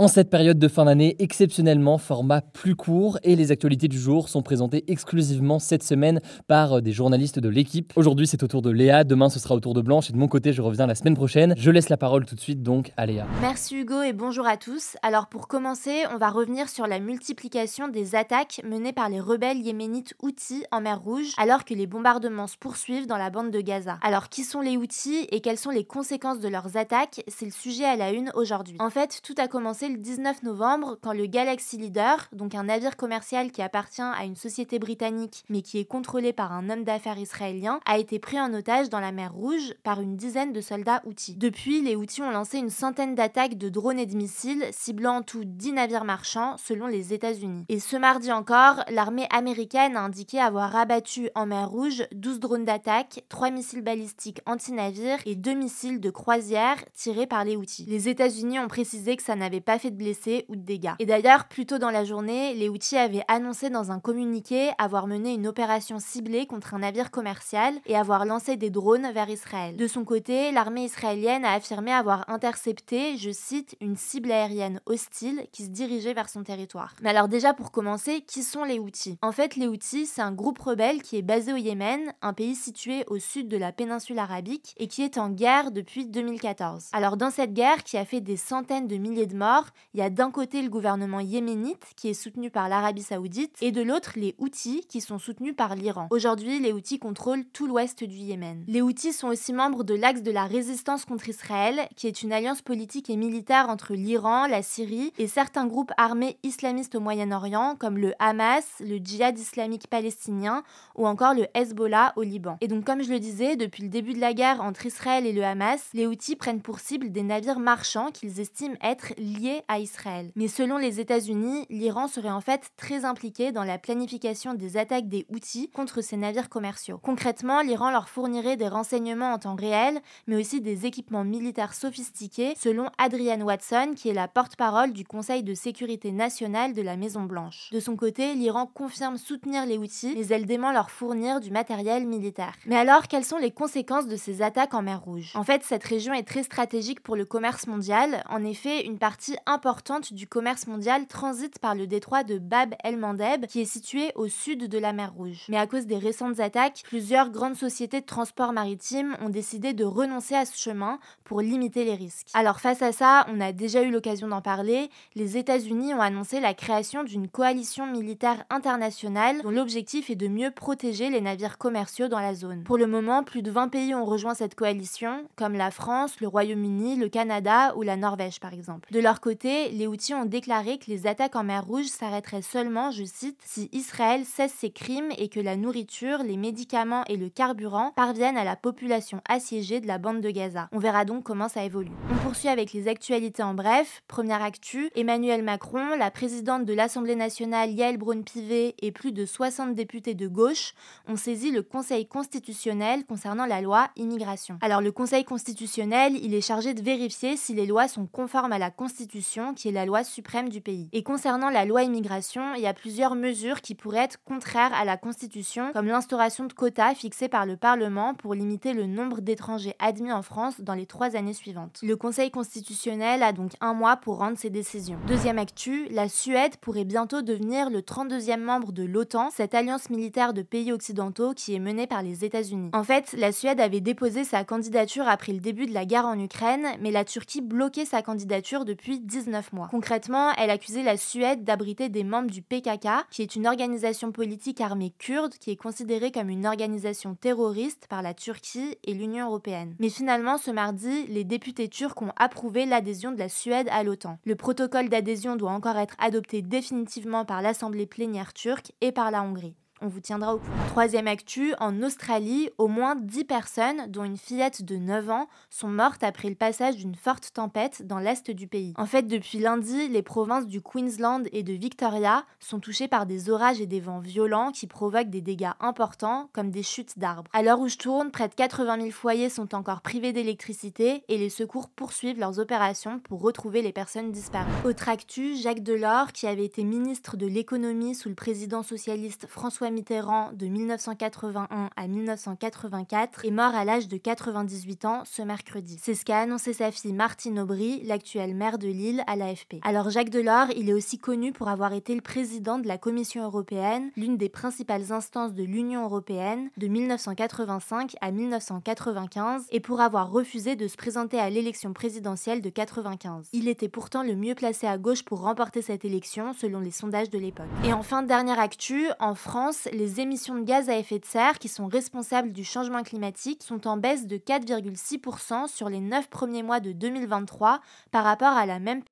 En cette période de fin d'année, exceptionnellement, format plus court et les actualités du jour sont présentées exclusivement cette semaine par euh, des journalistes de l'équipe. Aujourd'hui, c'est au tour de Léa, demain, ce sera au tour de Blanche et de mon côté, je reviens la semaine prochaine. Je laisse la parole tout de suite donc à Léa. Merci Hugo et bonjour à tous. Alors pour commencer, on va revenir sur la multiplication des attaques menées par les rebelles yéménites Houthis en mer Rouge alors que les bombardements se poursuivent dans la bande de Gaza. Alors qui sont les Houthis et quelles sont les conséquences de leurs attaques? C'est le sujet à la une aujourd'hui. En fait, tout a commencé le 19 novembre quand le Galaxy Leader, donc un navire commercial qui appartient à une société britannique mais qui est contrôlé par un homme d'affaires israélien, a été pris en otage dans la mer Rouge par une dizaine de soldats Houthis. Depuis, les Houthis ont lancé une centaine d'attaques de drones et de missiles, ciblant en tout 10 navires marchands selon les États-Unis. Et ce mardi encore, l'armée américaine a indiqué avoir abattu en mer Rouge 12 drones d'attaque, 3 missiles balistiques anti-navires et 2 missiles de croisière tirés par les Houthis. Les États-Unis ont précisé que ça n'avait pas fait de blessés ou de dégâts. Et d'ailleurs, plus tôt dans la journée, les Houthis avaient annoncé dans un communiqué avoir mené une opération ciblée contre un navire commercial et avoir lancé des drones vers Israël. De son côté, l'armée israélienne a affirmé avoir intercepté, je cite, une cible aérienne hostile qui se dirigeait vers son territoire. Mais alors déjà pour commencer, qui sont les Houthis? En fait, les Houthis, c'est un groupe rebelle qui est basé au Yémen, un pays situé au sud de la péninsule arabique et qui est en guerre depuis 2014. Alors dans cette guerre qui a fait des centaines de milliers de morts, il y a d'un côté le gouvernement yéménite qui est soutenu par l'Arabie saoudite et de l'autre les Houthis qui sont soutenus par l'Iran. Aujourd'hui, les Houthis contrôlent tout l'ouest du Yémen. Les Houthis sont aussi membres de l'Axe de la résistance contre Israël, qui est une alliance politique et militaire entre l'Iran, la Syrie et certains groupes armés islamistes au Moyen-Orient comme le Hamas, le Djihad islamique palestinien ou encore le Hezbollah au Liban. Et donc comme je le disais, depuis le début de la guerre entre Israël et le Hamas, les Houthis prennent pour cible des navires marchands qu'ils estiment être liés à Israël. Mais selon les États-Unis, l'Iran serait en fait très impliqué dans la planification des attaques des Houthis contre ces navires commerciaux. Concrètement, l'Iran leur fournirait des renseignements en temps réel, mais aussi des équipements militaires sophistiqués, selon Adrienne Watson, qui est la porte-parole du Conseil de sécurité nationale de la Maison-Blanche. De son côté, l'Iran confirme soutenir les Houthis, mais elle dément leur fournir du matériel militaire. Mais alors, quelles sont les conséquences de ces attaques en mer Rouge? En fait, cette région est très stratégique pour le commerce mondial. En effet, une partie importante du commerce mondial transite par le détroit de Bab el-Mandeb, qui est situé au sud de la mer Rouge. Mais à cause des récentes attaques, plusieurs grandes sociétés de transport maritime ont décidé de renoncer à ce chemin pour limiter les risques. Alors face à ça, on a déjà eu l'occasion d'en parler, les États-Unis ont annoncé la création d'une coalition militaire internationale dont l'objectif est de mieux protéger les navires commerciaux dans la zone. Pour le moment, plus de 20 pays ont rejoint cette coalition, comme la France, le Royaume-Uni, le Canada ou la Norvège par exemple. De leur côté, les Houthis ont déclaré que les attaques en mer Rouge s'arrêteraient seulement, je cite, si Israël cesse ses crimes et que la nourriture, les médicaments et le carburant parviennent à la population assiégée de la bande de Gaza. On verra donc comment ça évolue. On poursuit avec les actualités en bref. Première actu, Emmanuel Macron, la présidente de l'Assemblée nationale Yael Braun-Pivet et plus de 60 députés de gauche ont saisi le Conseil constitutionnel concernant la loi immigration. Alors le Conseil constitutionnel, il est chargé de vérifier si les lois sont conformes à la Constitution qui est la loi suprême du pays. Et concernant la loi immigration, il y a plusieurs mesures qui pourraient être contraires à la Constitution, comme l'instauration de quotas fixés par le Parlement pour limiter le nombre d'étrangers admis en France dans les trois années suivantes. Le Conseil constitutionnel a donc un mois pour rendre ses décisions. Deuxième actu, la Suède pourrait bientôt devenir le 32e membre de l'OTAN, cette alliance militaire de pays occidentaux qui est menée par les États-Unis. En fait, la Suède avait déposé sa candidature après le début de la guerre en Ukraine, mais la Turquie bloquait sa candidature depuis 19 mois. Concrètement, elle accusait la Suède d'abriter des membres du PKK, qui est une organisation politique armée kurde qui est considérée comme une organisation terroriste par la Turquie et l'Union européenne. Mais finalement, ce mardi, les députés turcs ont approuvé l'adhésion de la Suède à l'OTAN. Le protocole d'adhésion doit encore être adopté définitivement par l'Assemblée plénière turque et par la Hongrie. On vous tiendra au courant. Troisième actu, en Australie, au moins 10 personnes, dont une fillette de 9 ans, sont mortes après le passage d'une forte tempête dans l'est du pays. En fait, depuis lundi, les provinces du Queensland et de Victoria sont touchées par des orages et des vents violents qui provoquent des dégâts importants, comme des chutes d'arbres. À l'heure où je tourne, près de 80 000 foyers sont encore privés d'électricité et les secours poursuivent leurs opérations pour retrouver les personnes disparues. Autre actu, Jacques Delors, qui avait été ministre de l'économie sous le président socialiste François Mitterrand de 1981 à 1984, est mort à l'âge de 98 ans ce mercredi. C'est ce qu'a annoncé sa fille Martine Aubry, l'actuelle maire de Lille, à l'AFP. Alors Jacques Delors, il est aussi connu pour avoir été le président de la Commission européenne, l'une des principales instances de l'Union européenne, de 1985 à 1995, et pour avoir refusé de se présenter à l'élection présidentielle de 95. Il était pourtant le mieux placé à gauche pour remporter cette élection, selon les sondages de l'époque. Et enfin, dernière actu, en France, les émissions de gaz à effet de serre qui sont responsables du changement climatique sont en baisse de 4,6% sur les 9 premiers mois de 2023 par rapport à la même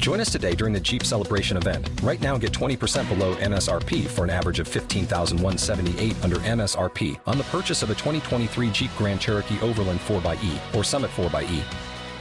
Join us today during the Jeep Celebration event. Right now, get 20% below MSRP for an average of 15178 under MSRP on the purchase of a 2023 Jeep Grand Cherokee Overland 4xE or Summit 4xE.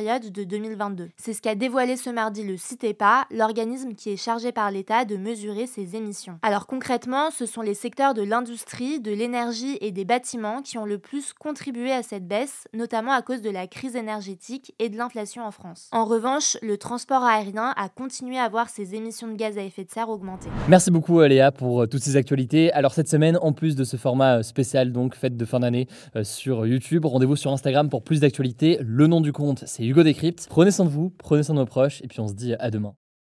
Période de 2022. C'est ce qu'a dévoilé ce mardi le CITEPA, l'organisme qui est chargé par l'État de mesurer ces émissions. Alors concrètement, ce sont les secteurs de l'industrie, de l'énergie et des bâtiments qui ont le plus contribué à cette baisse, notamment à cause de la crise énergétique et de l'inflation en France. En revanche, le transport aérien a continué à voir ses émissions de gaz à effet de serre augmenter. Merci beaucoup Léa pour euh, toutes ces actualités. Alors cette semaine, en plus de ce format euh, spécial, donc fête de fin d'année euh, sur YouTube, rendez-vous sur Instagram pour plus d'actualités. Le nom du compte, c'est Hugo Décrypte. Prenez soin de vous, prenez soin de nos proches, et puis on se dit à demain.